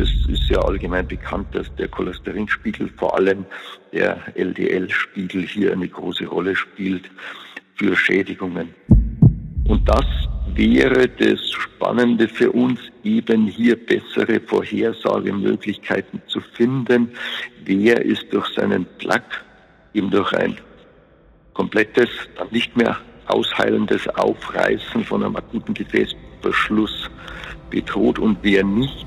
das ist ja allgemein bekannt, dass der Cholesterinspiegel, vor allem der LDL-Spiegel, hier eine große Rolle spielt für Schädigungen. Und das wäre das Spannende für uns, eben hier bessere Vorhersagemöglichkeiten zu finden. Wer ist durch seinen Plaque, eben durch ein komplettes, dann nicht mehr ausheilendes Aufreißen von einem akuten Gefäßverschluss bedroht und wer nicht.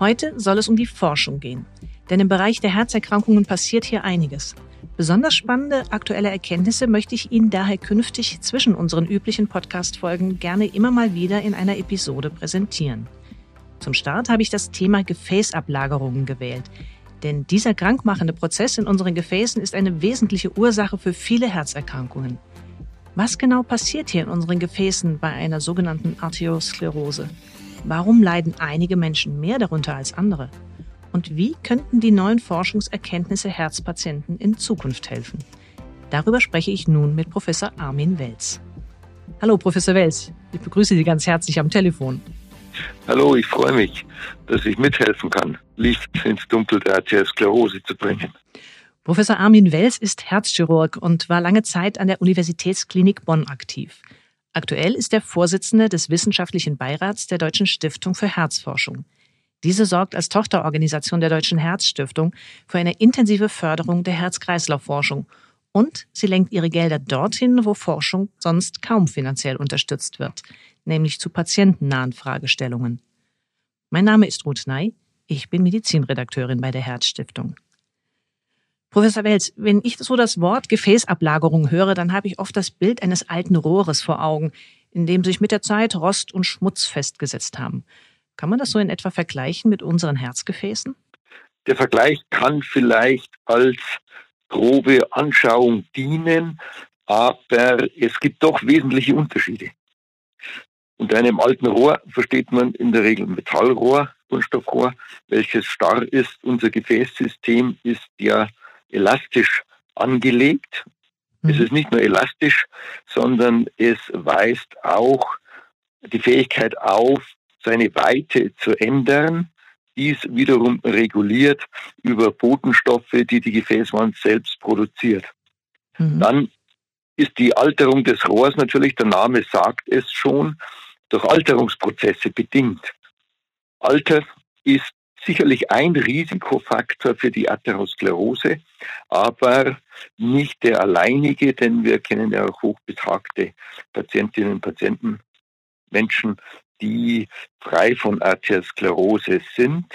Heute soll es um die Forschung gehen. Denn im Bereich der Herzerkrankungen passiert hier einiges. Besonders spannende aktuelle Erkenntnisse möchte ich Ihnen daher künftig zwischen unseren üblichen Podcast-Folgen gerne immer mal wieder in einer Episode präsentieren. Zum Start habe ich das Thema Gefäßablagerungen gewählt. Denn dieser krankmachende Prozess in unseren Gefäßen ist eine wesentliche Ursache für viele Herzerkrankungen. Was genau passiert hier in unseren Gefäßen bei einer sogenannten Arteriosklerose? Warum leiden einige Menschen mehr darunter als andere? Und wie könnten die neuen Forschungserkenntnisse Herzpatienten in Zukunft helfen? Darüber spreche ich nun mit Professor Armin Welz. Hallo, Professor Welz. Ich begrüße Sie ganz herzlich am Telefon. Hallo, ich freue mich, dass ich mithelfen kann, Licht ins Dunkel der Arteriosklerose zu bringen. Professor Armin Welz ist Herzchirurg und war lange Zeit an der Universitätsklinik Bonn aktiv. Aktuell ist er Vorsitzende des wissenschaftlichen Beirats der Deutschen Stiftung für Herzforschung. Diese sorgt als Tochterorganisation der Deutschen Herzstiftung für eine intensive Förderung der Herz-Kreislauf-Forschung und sie lenkt ihre Gelder dorthin, wo Forschung sonst kaum finanziell unterstützt wird, nämlich zu patientennahen Fragestellungen. Mein Name ist Ruth Ney, ich bin Medizinredakteurin bei der Herzstiftung. Professor Welz, wenn ich so das Wort Gefäßablagerung höre, dann habe ich oft das Bild eines alten Rohres vor Augen, in dem sich mit der Zeit Rost und Schmutz festgesetzt haben. Kann man das so in etwa vergleichen mit unseren Herzgefäßen? Der Vergleich kann vielleicht als grobe Anschauung dienen, aber es gibt doch wesentliche Unterschiede. Unter einem alten Rohr versteht man in der Regel Metallrohr, Kunststoffrohr, welches starr ist. Unser Gefäßsystem ist ja elastisch angelegt. Mhm. Es ist nicht nur elastisch, sondern es weist auch die Fähigkeit auf, seine Weite zu ändern. Dies wiederum reguliert über Botenstoffe, die die Gefäßwand selbst produziert. Mhm. Dann ist die Alterung des Rohrs natürlich, der Name sagt es schon, durch Alterungsprozesse bedingt. Alter ist sicherlich ein Risikofaktor für die Atherosklerose, aber nicht der alleinige, denn wir kennen ja auch hochbetagte Patientinnen und Patienten, Menschen, die frei von Arteriosklerose sind.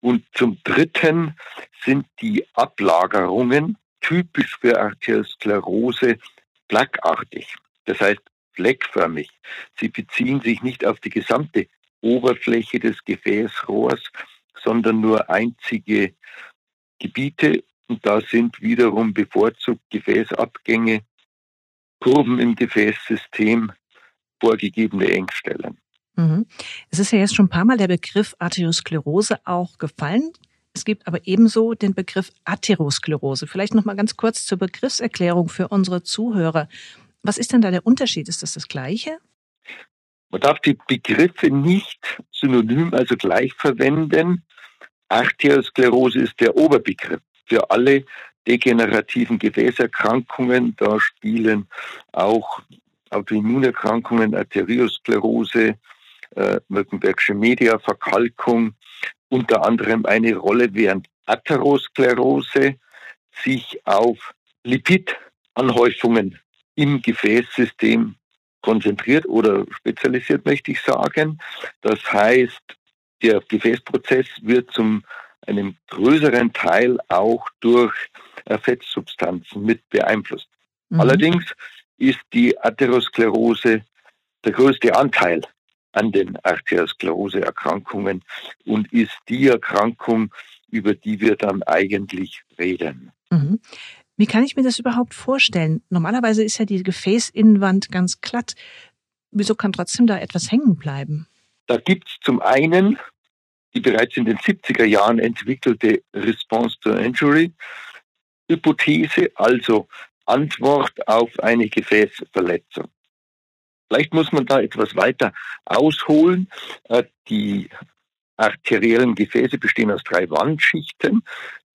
Und zum Dritten sind die Ablagerungen typisch für Arteriosklerose plackartig. Das heißt fleckförmig. Sie beziehen sich nicht auf die gesamte Oberfläche des Gefäßrohrs, sondern nur einzige Gebiete. Und da sind wiederum bevorzugt Gefäßabgänge, Kurven im Gefäßsystem, vorgegebene Engstellen. Mhm. Es ist ja jetzt schon ein paar Mal der Begriff Arteriosklerose auch gefallen. Es gibt aber ebenso den Begriff Atherosklerose. Vielleicht noch mal ganz kurz zur Begriffserklärung für unsere Zuhörer. Was ist denn da der Unterschied? Ist das das Gleiche? Man darf die Begriffe nicht synonym, also gleich verwenden. Arteriosklerose ist der Oberbegriff für alle degenerativen Gefäßerkrankungen. Da spielen auch Autoimmunerkrankungen, Arteriosklerose, äh, Mönckenbergsche Mediaverkalkung unter anderem eine Rolle, während Atherosklerose sich auf Lipidanhäufungen im Gefäßsystem konzentriert oder spezialisiert, möchte ich sagen. Das heißt, der Gefäßprozess wird zum einem größeren Teil auch durch Fettsubstanzen mit beeinflusst. Mhm. Allerdings ist die Atherosklerose der größte Anteil an den Arteriosklerose-Erkrankungen und ist die Erkrankung, über die wir dann eigentlich reden. Mhm. Wie kann ich mir das überhaupt vorstellen? Normalerweise ist ja die Gefäßinnenwand ganz glatt. Wieso kann trotzdem da etwas hängen bleiben? Da gibt es zum einen die bereits in den 70er Jahren entwickelte Response to Injury Hypothese, also Antwort auf eine Gefäßverletzung. Vielleicht muss man da etwas weiter ausholen. Äh, die arteriellen Gefäße bestehen aus drei Wandschichten.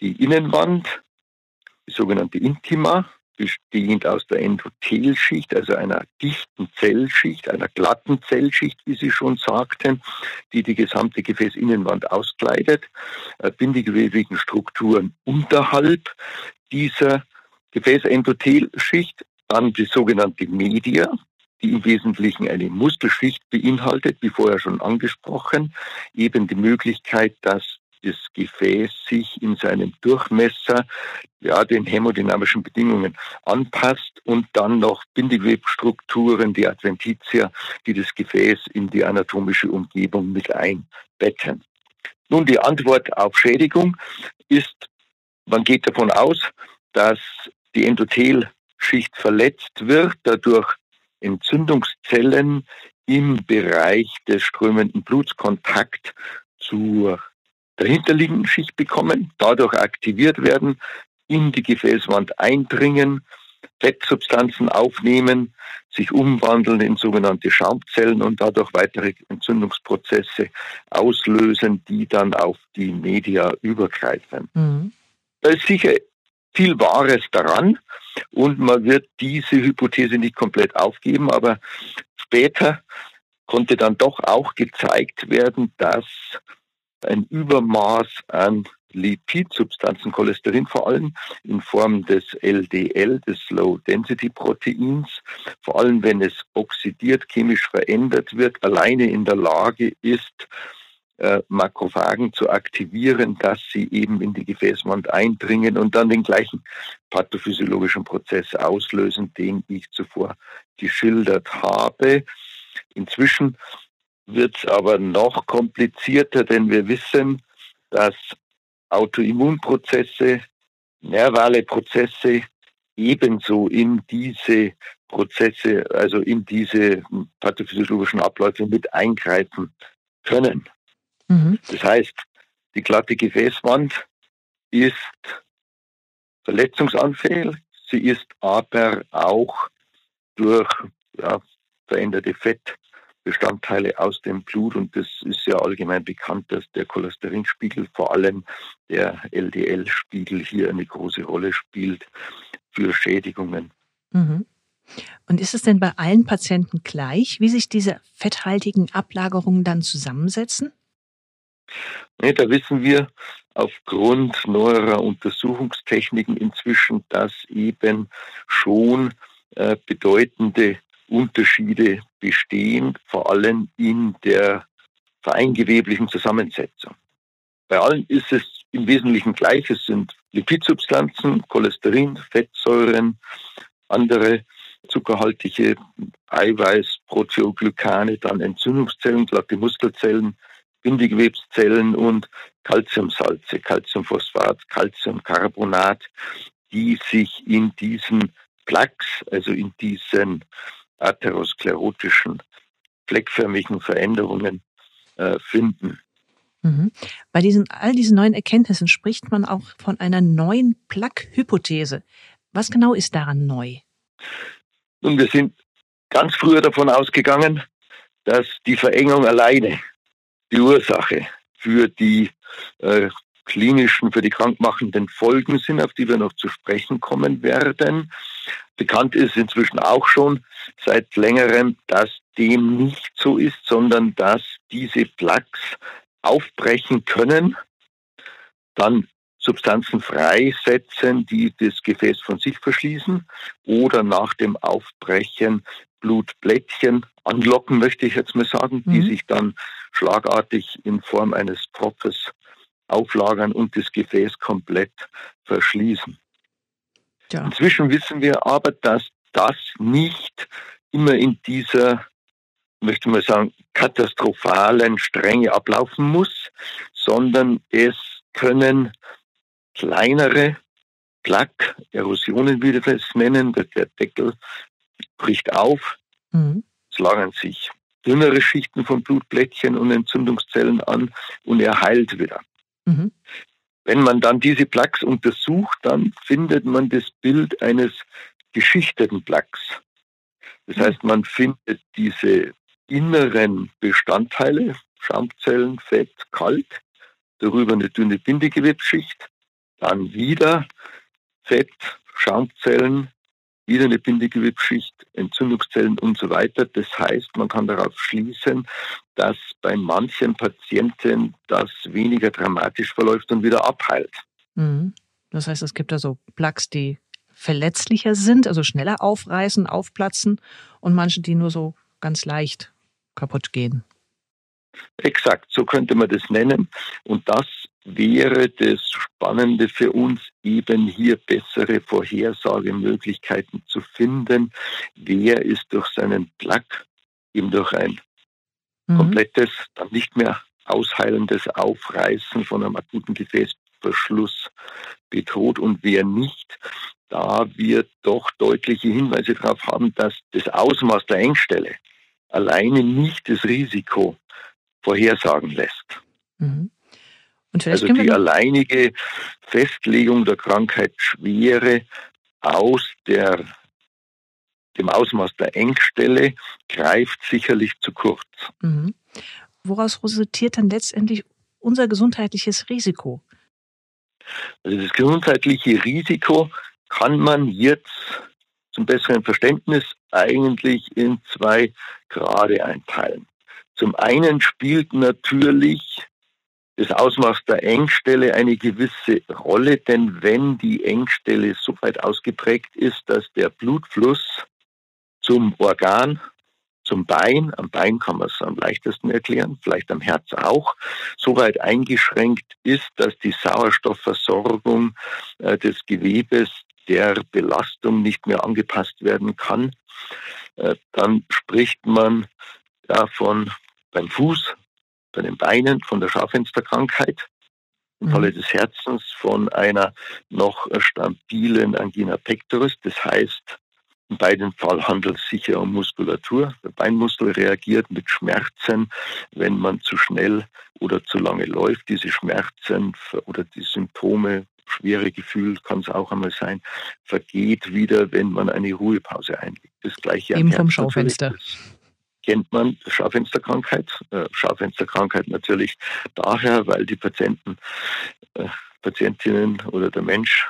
Die Innenwand, die sogenannte Intima, bestehend aus der Endothelschicht, also einer dichten Zellschicht, einer glatten Zellschicht, wie Sie schon sagten, die die gesamte Gefäßinnenwand auskleidet, äh, bindegewebigen Strukturen unterhalb dieser Gefäßendothelschicht, dann die sogenannte Media, die im Wesentlichen eine Muskelschicht beinhaltet, wie vorher schon angesprochen, eben die Möglichkeit, dass das Gefäß sich in seinem Durchmesser ja, den hämodynamischen Bedingungen anpasst und dann noch Bindegewebstrukturen, die Adventitia, die das Gefäß in die anatomische Umgebung mit einbetten. Nun, die Antwort auf Schädigung ist, man geht davon aus, dass die Endothelschicht verletzt wird, dadurch Entzündungszellen im Bereich des strömenden Blutskontakt zur dahinterliegenden Schicht bekommen, dadurch aktiviert werden, in die Gefäßwand eindringen, Fettsubstanzen aufnehmen, sich umwandeln in sogenannte Schaumzellen und dadurch weitere Entzündungsprozesse auslösen, die dann auf die Media übergreifen. Mhm. Da ist sicher viel Wahres daran und man wird diese Hypothese nicht komplett aufgeben, aber später konnte dann doch auch gezeigt werden, dass ein Übermaß an Lipidsubstanzen, Cholesterin vor allem in Form des LDL, des Low-Density-Proteins, vor allem wenn es oxidiert, chemisch verändert wird, alleine in der Lage ist, äh, Makrophagen zu aktivieren, dass sie eben in die Gefäßwand eindringen und dann den gleichen pathophysiologischen Prozess auslösen, den ich zuvor geschildert habe. Inzwischen wird es aber noch komplizierter, denn wir wissen, dass Autoimmunprozesse, nervale Prozesse ebenso in diese Prozesse, also in diese pathophysiologischen Abläufe mit eingreifen können. Mhm. Das heißt, die glatte Gefäßwand ist verletzungsanfällig, sie ist aber auch durch ja, veränderte Fett, Bestandteile aus dem Blut und das ist ja allgemein bekannt, dass der Cholesterinspiegel, vor allem der LDL-Spiegel hier eine große Rolle spielt für Schädigungen. Mhm. Und ist es denn bei allen Patienten gleich, wie sich diese fetthaltigen Ablagerungen dann zusammensetzen? Nee, da wissen wir aufgrund neuerer Untersuchungstechniken inzwischen, dass eben schon äh, bedeutende Unterschiede bestehen, vor allem in der vereingeweblichen Zusammensetzung. Bei allen ist es im Wesentlichen gleich. Es sind Lipidsubstanzen, Cholesterin, Fettsäuren, andere zuckerhaltige Eiweiß, Proteoglykane, dann Entzündungszellen, glatte Muskelzellen, Bindegewebszellen und Calciumsalze, Calciumphosphat, Calciumcarbonat, die sich in diesen Plaques, also in diesen atherosklerotischen, fleckförmigen Veränderungen äh, finden. Mhm. Bei diesen, all diesen neuen Erkenntnissen spricht man auch von einer neuen Plaque-Hypothese. Was genau ist daran neu? Nun, wir sind ganz früher davon ausgegangen, dass die Verengung alleine die Ursache für die äh, klinischen, für die krankmachenden Folgen sind, auf die wir noch zu sprechen kommen werden. Bekannt ist inzwischen auch schon seit längerem, dass dem nicht so ist, sondern dass diese Plaques aufbrechen können, dann Substanzen freisetzen, die das Gefäß von sich verschließen oder nach dem Aufbrechen Blutblättchen anlocken, möchte ich jetzt mal sagen, mhm. die sich dann schlagartig in Form eines Propfes auflagern und das Gefäß komplett verschließen. Ja. Inzwischen wissen wir aber, dass das nicht immer in dieser möchte man sagen, katastrophalen Strenge ablaufen muss, sondern es können kleinere Plaque-Erosionen, wie wir das nennen, der Deckel bricht auf, mhm. es lagern sich dünnere Schichten von Blutblättchen und Entzündungszellen an und er heilt wieder. Mhm. Wenn man dann diese Plaques untersucht, dann findet man das Bild eines geschichteten Plaques. Das mhm. heißt, man findet diese inneren Bestandteile, Schaumzellen, Fett, Kalk, darüber eine dünne Bindegewebsschicht, dann wieder Fett, Schaumzellen, wieder eine Bindegewebsschicht, Entzündungszellen und so weiter. Das heißt, man kann darauf schließen, dass bei manchen Patienten das weniger dramatisch verläuft und wieder abheilt. Mhm. Das heißt, es gibt also Plaques, die verletzlicher sind, also schneller aufreißen, aufplatzen und manche, die nur so ganz leicht kaputt gehen. Exakt, so könnte man das nennen. Und das wäre das Spannende für uns, eben hier bessere Vorhersagemöglichkeiten zu finden. Wer ist durch seinen Plug, eben durch ein mhm. komplettes, dann nicht mehr ausheilendes Aufreißen von einem akuten Gefäßverschluss bedroht und wer nicht, da wir doch deutliche Hinweise darauf haben, dass das Ausmaß der Engstelle alleine nicht das Risiko vorhersagen lässt. Mhm. Also die alleinige Festlegung der Krankheitsschwere aus der, dem Ausmaß der Engstelle greift sicherlich zu kurz. Mhm. Woraus resultiert dann letztendlich unser gesundheitliches Risiko? Also das gesundheitliche Risiko kann man jetzt zum besseren Verständnis eigentlich in zwei Grade einteilen. Zum einen spielt natürlich das Ausmaß der Engstelle eine gewisse Rolle, denn wenn die Engstelle so weit ausgeprägt ist, dass der Blutfluss zum Organ, zum Bein, am Bein kann man es am leichtesten erklären, vielleicht am Herz auch, so weit eingeschränkt ist, dass die Sauerstoffversorgung äh, des Gewebes der Belastung nicht mehr angepasst werden kann, äh, dann spricht man davon beim Fuß, bei den Beinen von der Schaufensterkrankheit, im mhm. Falle des Herzens von einer noch stabilen Angina pectoris. Das heißt, in beiden Fall handelt es sich ja um Muskulatur. Der Beinmuskel reagiert mit Schmerzen, wenn man zu schnell oder zu lange läuft. Diese Schmerzen oder die Symptome, schwere Gefühl kann es auch einmal sein, vergeht wieder, wenn man eine Ruhepause einlegt. Das gleiche Eben vom Schaufenster. Das kennt man Schaufensterkrankheit. Äh, Schaufensterkrankheit natürlich daher, weil die Patienten, äh, Patientinnen oder der Mensch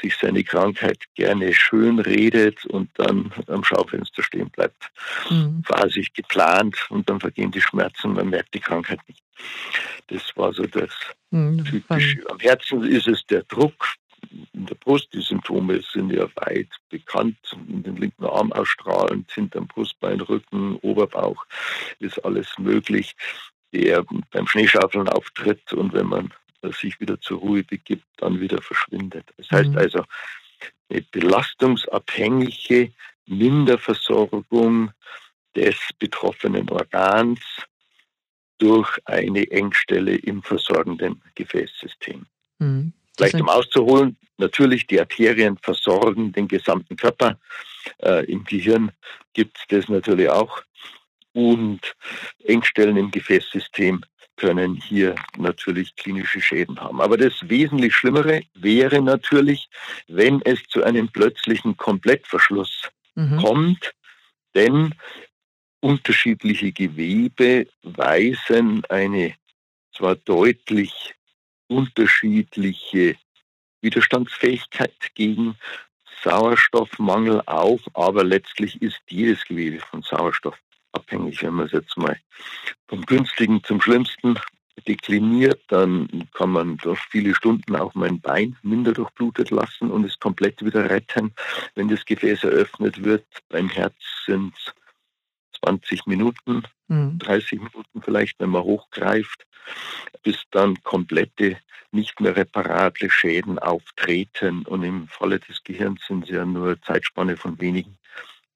sich seine Krankheit gerne schön redet und dann am Schaufenster stehen bleibt. Mhm. Phasig geplant und dann vergehen die Schmerzen, man merkt die Krankheit nicht. Das war so das mhm. Typische. Am Herzen ist es der Druck, in der Brust. Die Symptome sind ja weit bekannt. In den linken Arm ausstrahlend, hinterm Brustbein, Rücken, Oberbauch ist alles möglich, der beim Schneeschaufeln auftritt und wenn man sich wieder zur Ruhe begibt, dann wieder verschwindet. Das heißt mhm. also, eine belastungsabhängige Minderversorgung des betroffenen Organs durch eine Engstelle im versorgenden Gefäßsystem. Vielleicht um auszuholen, natürlich die Arterien versorgen den gesamten Körper. Äh, Im Gehirn gibt es das natürlich auch. Und Engstellen im Gefäßsystem können hier natürlich klinische Schäden haben. Aber das wesentlich Schlimmere wäre natürlich, wenn es zu einem plötzlichen Komplettverschluss mhm. kommt, denn unterschiedliche Gewebe weisen eine zwar deutlich unterschiedliche Widerstandsfähigkeit gegen Sauerstoffmangel auf, aber letztlich ist jedes Gewebe von Sauerstoff abhängig. Wenn man es jetzt mal vom günstigen zum schlimmsten dekliniert, dann kann man durch viele Stunden auch mein Bein minder durchblutet lassen und es komplett wieder retten. Wenn das Gefäß eröffnet wird, beim Herz sind es 20 Minuten, mhm. 30 Minuten vielleicht, wenn man hochgreift, bis dann komplette, nicht mehr reparable Schäden auftreten. Und im Falle des Gehirns sind es ja nur Zeitspanne von wenigen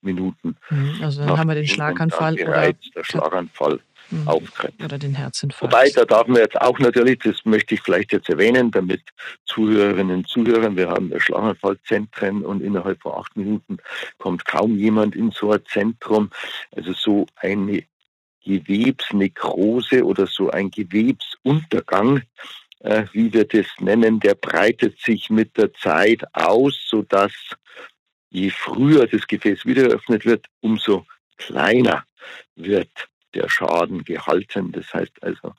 Minuten. Mhm, also dann haben wir den Schlaganfall oder der Schlaganfall mhm. auftritt. Oder den Herzinfarkt. Wobei, da darf man jetzt auch natürlich, das möchte ich vielleicht jetzt erwähnen, damit Zuhörerinnen und Zuhörer, wir haben Schlaganfallzentren und innerhalb von acht Minuten kommt kaum jemand in so ein Zentrum. Also so eine Gewebsnekrose oder so ein Gewebsuntergang, äh, wie wir das nennen, der breitet sich mit der Zeit aus, sodass je früher das Gefäß wieder eröffnet wird, umso kleiner wird der Schaden gehalten. Das heißt also,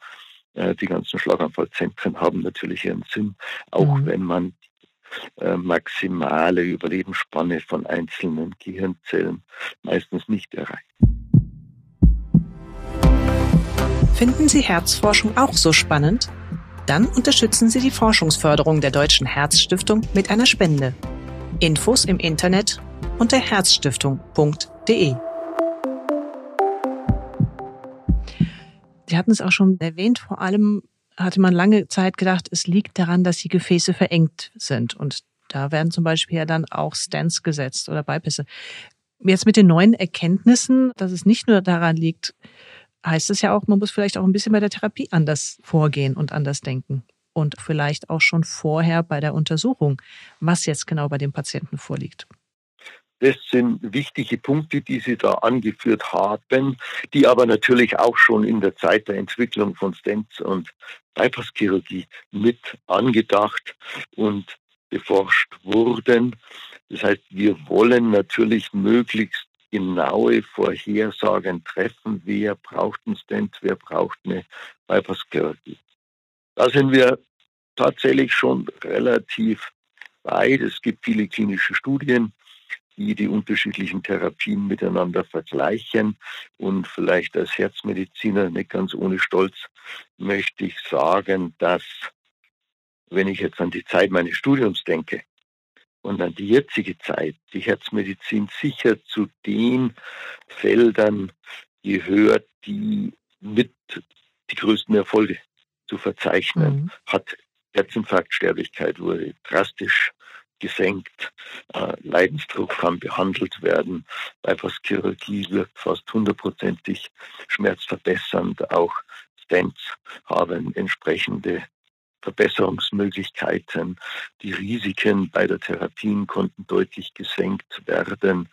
äh, die ganzen Schlaganfallzentren haben natürlich ihren Sinn, auch mhm. wenn man äh, maximale Überlebensspanne von einzelnen Gehirnzellen meistens nicht erreicht. Finden Sie Herzforschung auch so spannend? Dann unterstützen Sie die Forschungsförderung der Deutschen Herzstiftung mit einer Spende. Infos im Internet unter herzstiftung.de. Sie hatten es auch schon erwähnt, vor allem hatte man lange Zeit gedacht, es liegt daran, dass die Gefäße verengt sind. Und da werden zum Beispiel ja dann auch Stents gesetzt oder Beipässe. Jetzt mit den neuen Erkenntnissen, dass es nicht nur daran liegt, heißt es ja auch, man muss vielleicht auch ein bisschen bei der Therapie anders vorgehen und anders denken. Und vielleicht auch schon vorher bei der Untersuchung, was jetzt genau bei dem Patienten vorliegt. Das sind wichtige Punkte, die Sie da angeführt haben, die aber natürlich auch schon in der Zeit der Entwicklung von Stents und Bypasschirurgie mit angedacht und beforscht wurden. Das heißt, wir wollen natürlich möglichst genaue Vorhersagen treffen, wer braucht einen Stent, wer braucht eine Bypasschirurgie. Da sind wir tatsächlich schon relativ weit. Es gibt viele klinische Studien, die die unterschiedlichen Therapien miteinander vergleichen. Und vielleicht als Herzmediziner, nicht ganz ohne Stolz, möchte ich sagen, dass, wenn ich jetzt an die Zeit meines Studiums denke und an die jetzige Zeit, die Herzmedizin sicher zu den Feldern gehört, die mit die größten Erfolge zu verzeichnen mhm. hat. Herzinfarktsterblichkeit wurde drastisch gesenkt. Äh, Leidensdruck kann behandelt werden. Bypasschirurgie wirkt fast hundertprozentig schmerzverbessernd. Auch Stents haben entsprechende Verbesserungsmöglichkeiten. Die Risiken bei der Therapien konnten deutlich gesenkt werden.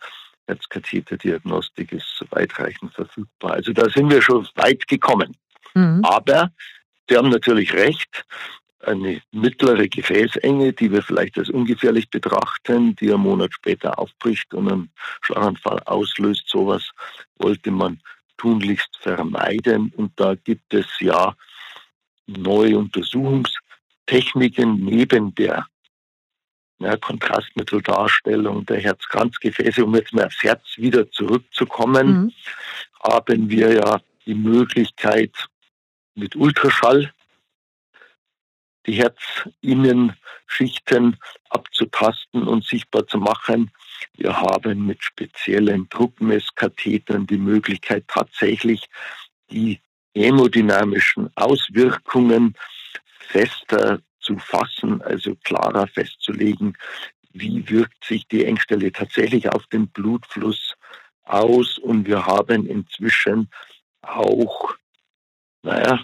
Herzkatheterdiagnostik ist weitreichend verfügbar. Also da sind wir schon weit gekommen. Mhm. Aber Sie haben natürlich recht eine mittlere Gefäßenge, die wir vielleicht als ungefährlich betrachten, die einen Monat später aufbricht und einen Schlaganfall auslöst. Sowas wollte man tunlichst vermeiden. Und da gibt es ja neue Untersuchungstechniken neben der ja, Kontrastmitteldarstellung der Herzkranzgefäße, um jetzt mal aufs Herz wieder zurückzukommen, mhm. haben wir ja die Möglichkeit mit Ultraschall die Herzinnenschichten abzutasten und sichtbar zu machen. Wir haben mit speziellen Druckmesskathetern die Möglichkeit, tatsächlich die hämodynamischen Auswirkungen fester zu fassen, also klarer festzulegen, wie wirkt sich die Engstelle tatsächlich auf den Blutfluss aus. Und wir haben inzwischen auch, naja,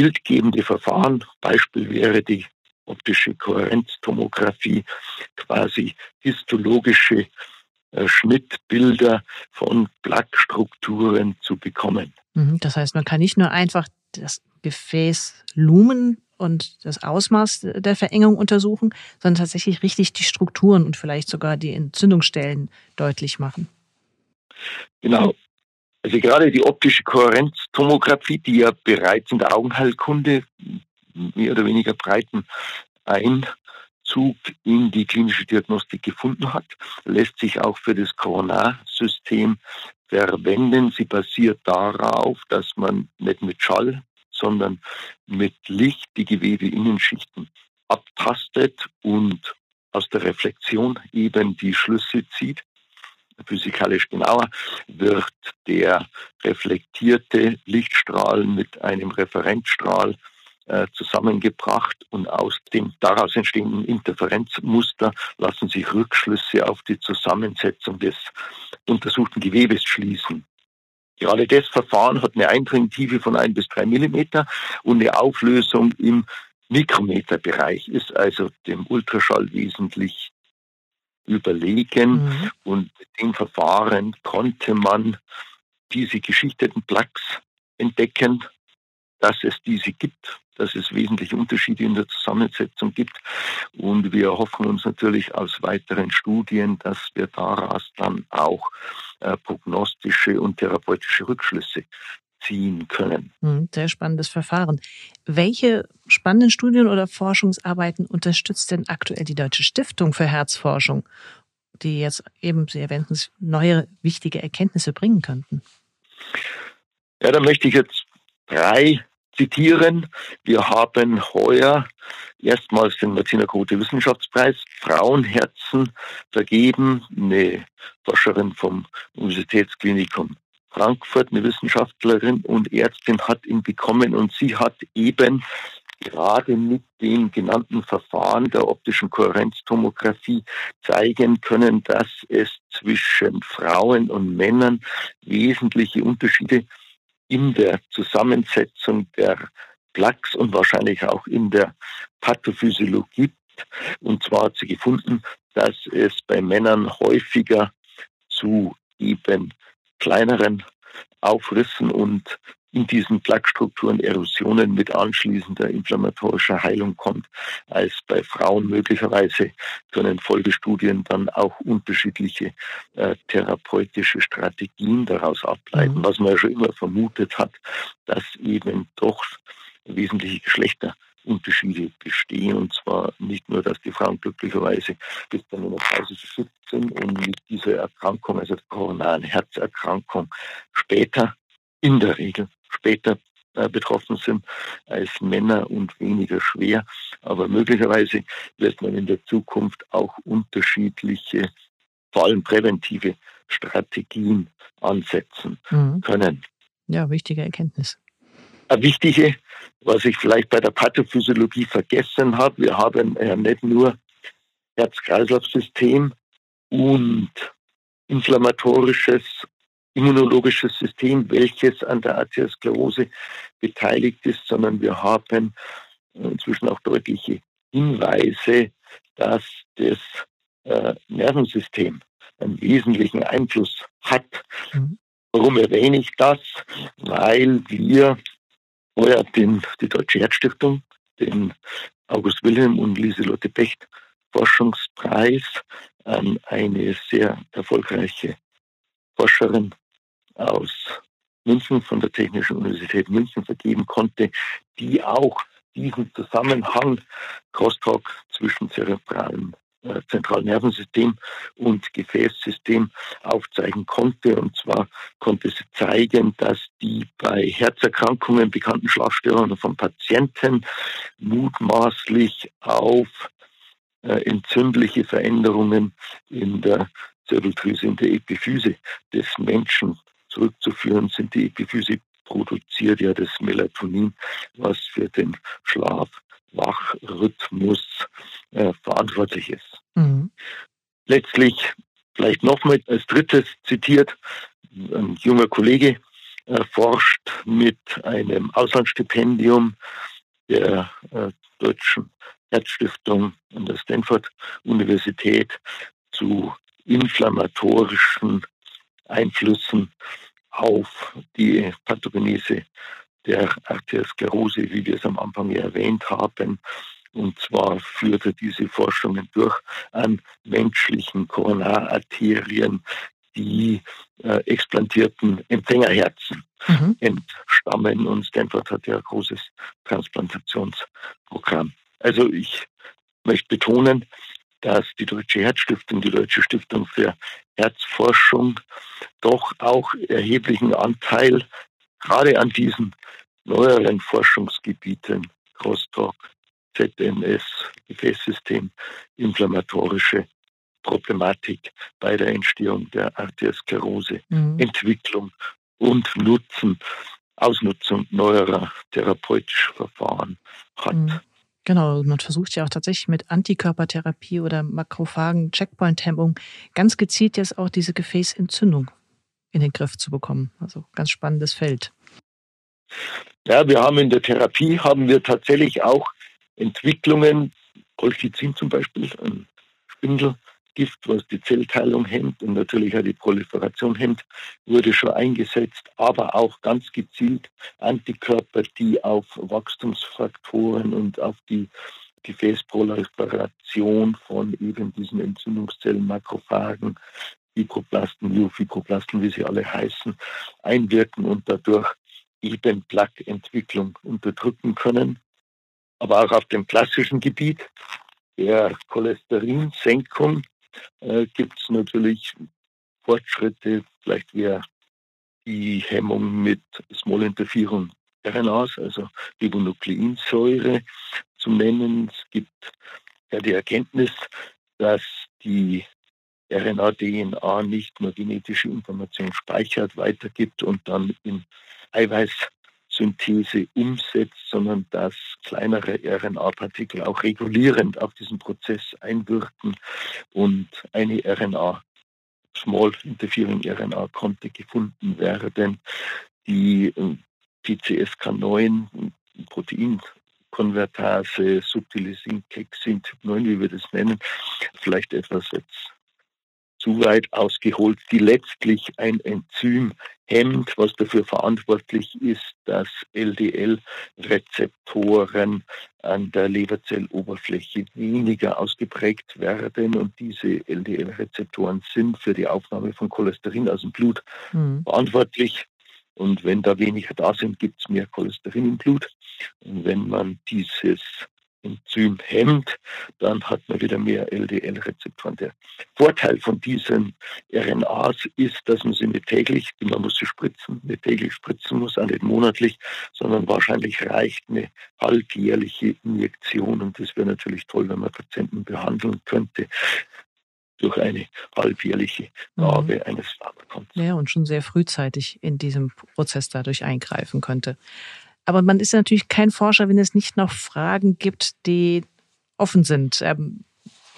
bildgebende Verfahren. Beispiel wäre die optische Kohärenztomographie, quasi histologische äh, Schnittbilder von Plaquestrukturen zu bekommen. Mhm, das heißt, man kann nicht nur einfach das Gefäß Lumen und das Ausmaß der Verengung untersuchen, sondern tatsächlich richtig die Strukturen und vielleicht sogar die Entzündungsstellen deutlich machen. Genau. Also gerade die optische Kohärenztomographie, die ja bereits in der Augenheilkunde mehr oder weniger breiten Einzug in die klinische Diagnostik gefunden hat, lässt sich auch für das Coronarsystem verwenden. Sie basiert darauf, dass man nicht mit Schall, sondern mit Licht die Gewebeinnenschichten abtastet und aus der Reflexion eben die Schlüsse zieht physikalisch genauer, wird der reflektierte Lichtstrahl mit einem Referenzstrahl äh, zusammengebracht und aus dem daraus entstehenden Interferenzmuster lassen sich Rückschlüsse auf die Zusammensetzung des untersuchten Gewebes schließen. Gerade das Verfahren hat eine Eindringtiefe von ein bis drei Millimeter und eine Auflösung im Mikrometerbereich, ist also dem Ultraschall wesentlich überlegen. Mhm. Und mit dem Verfahren konnte man diese geschichteten Plaques entdecken, dass es diese gibt, dass es wesentliche Unterschiede in der Zusammensetzung gibt. Und wir hoffen uns natürlich aus weiteren Studien, dass wir daraus dann auch äh, prognostische und therapeutische Rückschlüsse ziehen können. Hm, sehr spannendes Verfahren. Welche spannenden Studien oder Forschungsarbeiten unterstützt denn aktuell die Deutsche Stiftung für Herzforschung, die jetzt eben, Sie erwähnten neue wichtige Erkenntnisse bringen könnten? Ja, da möchte ich jetzt drei zitieren. Wir haben heuer erstmals den Martina Grote Wissenschaftspreis Frauenherzen vergeben. Eine Forscherin vom Universitätsklinikum Frankfurt, eine Wissenschaftlerin und Ärztin hat ihn bekommen und sie hat eben gerade mit dem genannten Verfahren der optischen Kohärenztomographie zeigen können, dass es zwischen Frauen und Männern wesentliche Unterschiede in der Zusammensetzung der Plaques und wahrscheinlich auch in der Pathophysiologie gibt. Und zwar hat sie gefunden, dass es bei Männern häufiger zu eben kleineren Aufrissen und in diesen Plaquestrukturen Erosionen mit anschließender inflammatorischer Heilung kommt, als bei Frauen möglicherweise können Folgestudien dann auch unterschiedliche äh, therapeutische Strategien daraus ableiten, mhm. was man ja schon immer vermutet hat, dass eben doch wesentliche Geschlechter Unterschiede bestehen. Und zwar nicht nur, dass die Frauen glücklicherweise bis dann in der Pause geschützt sind und mit dieser Erkrankung, also der koronaren Herzerkrankung, später, in der Regel später äh, betroffen sind als Männer und weniger schwer. Aber möglicherweise wird man in der Zukunft auch unterschiedliche, vor allem präventive Strategien ansetzen mhm. können. Ja, wichtige Erkenntnis. Eine wichtige was ich vielleicht bei der Pathophysiologie vergessen habe. Wir haben ja nicht nur Herz-Kreislauf-System und inflammatorisches, immunologisches System, welches an der Arteriosklerose beteiligt ist, sondern wir haben inzwischen auch deutliche Hinweise, dass das äh, Nervensystem einen wesentlichen Einfluss hat. Mhm. Warum erwähne ich das? Weil wir heuer den, die Deutsche Herzstiftung, den August Wilhelm und Lieselotte Becht Forschungspreis an eine sehr erfolgreiche Forscherin aus München von der Technischen Universität München vergeben konnte, die auch diesen Zusammenhang Crosstalk zwischen zerebralen Zentralnervensystem und Gefäßsystem aufzeigen konnte. Und zwar konnte sie zeigen, dass die bei Herzerkrankungen bekannten Schlafstörungen von Patienten mutmaßlich auf äh, entzündliche Veränderungen in der Zirbeldrüse, in der Epiphyse des Menschen zurückzuführen sind. Die Epiphyse produziert ja das Melatonin, was für den Schlaf Wachrhythmus äh, verantwortlich ist. Mhm. Letztlich vielleicht nochmal als drittes zitiert, ein junger Kollege äh, forscht mit einem Auslandsstipendium der äh, Deutschen Herzstiftung an der Stanford Universität zu inflammatorischen Einflüssen auf die Pathogenese der Arteriosklerose, wie wir es am Anfang erwähnt haben. Und zwar führte diese Forschungen durch an menschlichen Koronararterien, die äh, explantierten Empfängerherzen mhm. entstammen. Und Stanford hat ja ein großes Transplantationsprogramm. Also ich möchte betonen, dass die Deutsche Herzstiftung, die Deutsche Stiftung für Herzforschung doch auch erheblichen Anteil gerade an diesen neueren Forschungsgebieten, Crosstalk, ZNS, Gefäßsystem, inflammatorische Problematik bei der Entstehung der Arteriosklerose, mhm. Entwicklung und Nutzen Ausnutzung neuerer therapeutischer Verfahren hat. Mhm. Genau, man versucht ja auch tatsächlich mit Antikörpertherapie oder Makrophagen, Checkpoint-Hemmung ganz gezielt jetzt auch diese Gefäßentzündung in den Griff zu bekommen. Also ganz spannendes Feld. Ja, wir haben in der Therapie haben wir tatsächlich auch Entwicklungen, Colchicin zum Beispiel, ein Spindelgift, was die Zellteilung hemmt und natürlich auch die Proliferation hemmt, wurde schon eingesetzt, aber auch ganz gezielt Antikörper, die auf Wachstumsfaktoren und auf die Gefäßproliferation von eben diesen Entzündungszellen, Makrophagen, Fibroplasten, Myofibroplasten, wie sie alle heißen, einwirken und dadurch eben Plaque-Entwicklung unterdrücken können. Aber auch auf dem klassischen Gebiet der Cholesterinsenkung äh, gibt es natürlich Fortschritte, vielleicht wäre die Hemmung mit Small Interferon RNAs, also Ribonukleinsäure zu nennen. Es gibt ja die Erkenntnis, dass die RNA-DNA nicht nur genetische Information speichert, weitergibt und dann in Eiweißsynthese umsetzt, sondern dass kleinere RNA-Partikel auch regulierend auf diesen Prozess einwirken und eine RNA, Small Interfering RNA, konnte gefunden werden, die PCSK9 Proteinkonvertase, Subtilisin, Kexin, Typ 9, wie wir das nennen, vielleicht etwas jetzt zu weit ausgeholt, die letztlich ein Enzym hemmt, was dafür verantwortlich ist, dass LDL-Rezeptoren an der Leberzelloberfläche weniger ausgeprägt werden und diese LDL-Rezeptoren sind für die Aufnahme von Cholesterin aus dem Blut mhm. verantwortlich. Und wenn da weniger da sind, gibt es mehr Cholesterin im Blut. Und wenn man dieses Enzym hemmt, dann hat man wieder mehr LDL-Rezeptoren. Der Vorteil von diesen RNAs ist, dass man sie nicht täglich, man muss sie spritzen, nicht täglich spritzen muss, auch nicht monatlich, sondern wahrscheinlich reicht eine halbjährliche Injektion. Und das wäre natürlich toll, wenn man Patienten behandeln könnte durch eine halbjährliche Gabe mhm. eines Pharmakons. Ja, und schon sehr frühzeitig in diesem Prozess dadurch eingreifen könnte. Aber man ist natürlich kein Forscher, wenn es nicht noch Fragen gibt, die offen sind. Ähm,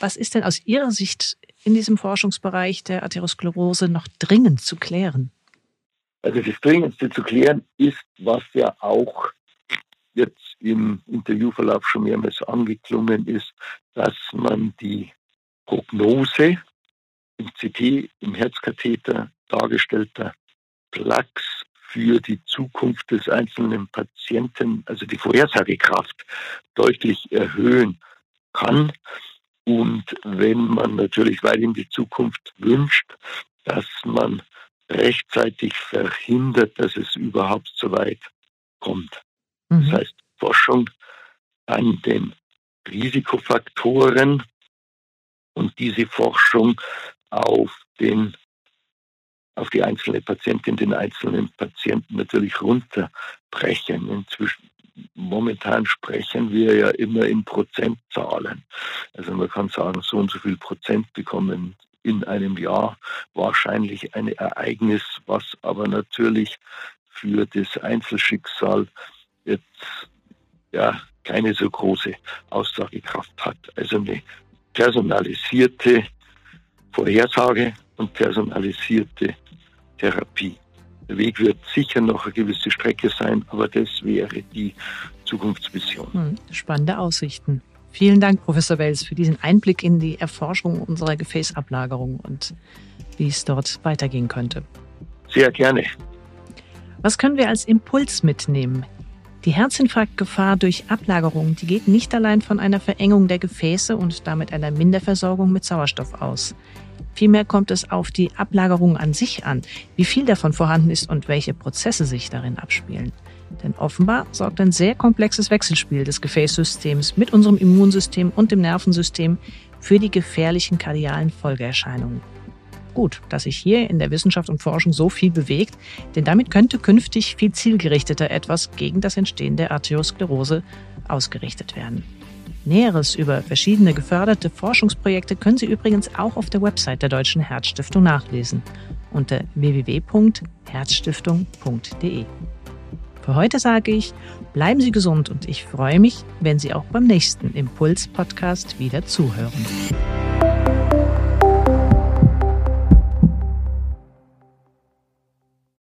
was ist denn aus Ihrer Sicht in diesem Forschungsbereich der Atherosklerose noch dringend zu klären? Also das Dringendste zu klären ist, was ja auch jetzt im Interviewverlauf schon mehrmals angeklungen ist, dass man die Prognose im CT, im Herzkatheter dargestellter Plaques für die Zukunft des einzelnen Patienten, also die Vorhersagekraft, deutlich erhöhen kann. Und wenn man natürlich weit in die Zukunft wünscht, dass man rechtzeitig verhindert, dass es überhaupt so weit kommt. Mhm. Das heißt, Forschung an den Risikofaktoren und diese Forschung auf den auf die einzelne Patientin, den einzelnen Patienten natürlich runterbrechen. Inzwischen, momentan sprechen wir ja immer in Prozentzahlen. Also man kann sagen, so und so viel Prozent bekommen in einem Jahr wahrscheinlich ein Ereignis, was aber natürlich für das Einzelschicksal jetzt ja keine so große Aussagekraft hat. Also eine personalisierte Vorhersage und personalisierte Therapie. Der Weg wird sicher noch eine gewisse Strecke sein, aber das wäre die Zukunftsvision. Hm, spannende Aussichten. Vielen Dank, Professor Wells, für diesen Einblick in die Erforschung unserer Gefäßablagerung und wie es dort weitergehen könnte. Sehr gerne. Was können wir als Impuls mitnehmen? Die Herzinfarktgefahr durch Ablagerung, die geht nicht allein von einer Verengung der Gefäße und damit einer Minderversorgung mit Sauerstoff aus. Vielmehr kommt es auf die Ablagerung an sich an, wie viel davon vorhanden ist und welche Prozesse sich darin abspielen. Denn offenbar sorgt ein sehr komplexes Wechselspiel des Gefäßsystems mit unserem Immunsystem und dem Nervensystem für die gefährlichen kardialen Folgeerscheinungen. Gut, dass sich hier in der Wissenschaft und Forschung so viel bewegt, denn damit könnte künftig viel zielgerichteter etwas gegen das Entstehen der Arteriosklerose ausgerichtet werden. Näheres über verschiedene geförderte Forschungsprojekte können Sie übrigens auch auf der Website der Deutschen Herzstiftung nachlesen unter www.herzstiftung.de. Für heute sage ich, bleiben Sie gesund und ich freue mich, wenn Sie auch beim nächsten Impuls-Podcast wieder zuhören.